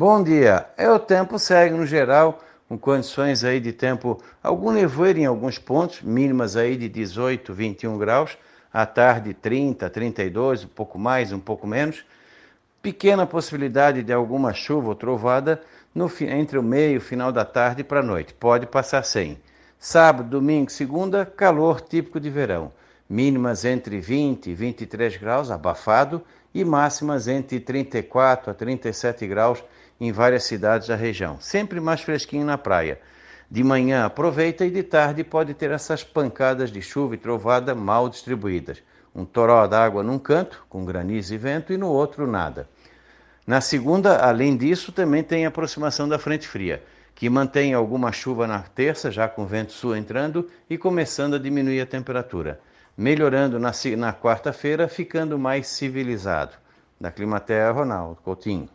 Bom dia. É o tempo segue no geral com condições aí de tempo, algum nevoeiro em alguns pontos, mínimas aí de 18, 21 graus, à tarde 30, 32, um pouco mais, um pouco menos. Pequena possibilidade de alguma chuva ou trovada no, entre o meio e o final da tarde para a noite. Pode passar sem. Sábado, domingo, segunda, calor típico de verão. Mínimas entre 20 e 23 graus, abafado, e máximas entre 34 a 37 graus em várias cidades da região. Sempre mais fresquinho na praia. De manhã aproveita e de tarde pode ter essas pancadas de chuva e trovada mal distribuídas. Um toró d'água num canto, com granizo e vento, e no outro nada. Na segunda, além disso, também tem a aproximação da frente fria, que mantém alguma chuva na terça, já com vento sul entrando e começando a diminuir a temperatura. Melhorando na, na quarta-feira, ficando mais civilizado. Da Climatea, Ronaldo Coutinho.